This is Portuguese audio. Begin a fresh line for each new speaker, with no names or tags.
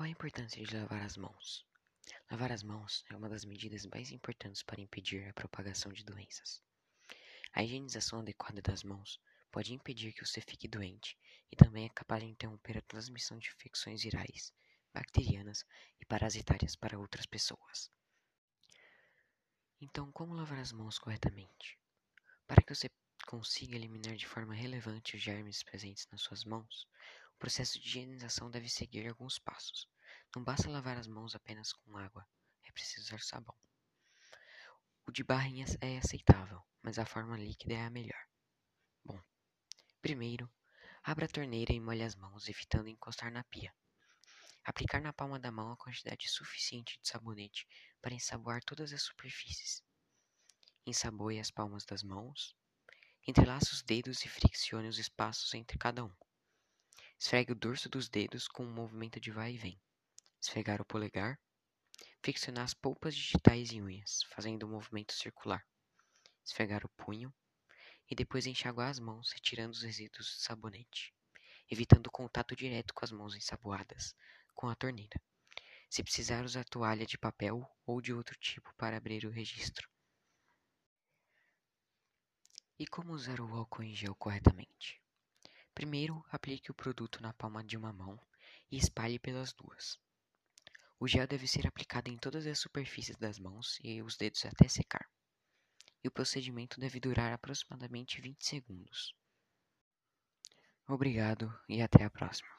Qual a importância de lavar as mãos? Lavar as mãos é uma das medidas mais importantes para impedir a propagação de doenças. A higienização adequada das mãos pode impedir que você fique doente e também é capaz de interromper a transmissão de infecções virais, bacterianas e parasitárias para outras pessoas. Então, como lavar as mãos corretamente? Para que você consiga eliminar de forma relevante os germes presentes nas suas mãos, o processo de higienização deve seguir alguns passos. Não basta lavar as mãos apenas com água, é preciso usar sabão. O de barrinha é aceitável, mas a forma líquida é a melhor. Bom, primeiro, abra a torneira e molhe as mãos, evitando encostar na pia. Aplicar na palma da mão a quantidade suficiente de sabonete para ensaboar todas as superfícies. Ensaboe as palmas das mãos. Entrelace os dedos e friccione os espaços entre cada um. Esfregue o dorso dos dedos com um movimento de vai e vem esfregar o polegar, friccionar as polpas digitais e unhas, fazendo um movimento circular, esfregar o punho e depois enxaguar as mãos, retirando os resíduos de sabonete, evitando o contato direto com as mãos ensaboadas com a torneira. Se precisar usar toalha de papel ou de outro tipo para abrir o registro. E como usar o álcool em gel corretamente? Primeiro, aplique o produto na palma de uma mão e espalhe pelas duas. O gel deve ser aplicado em todas as superfícies das mãos e os dedos até secar. E o procedimento deve durar aproximadamente 20 segundos. Obrigado e até a próxima.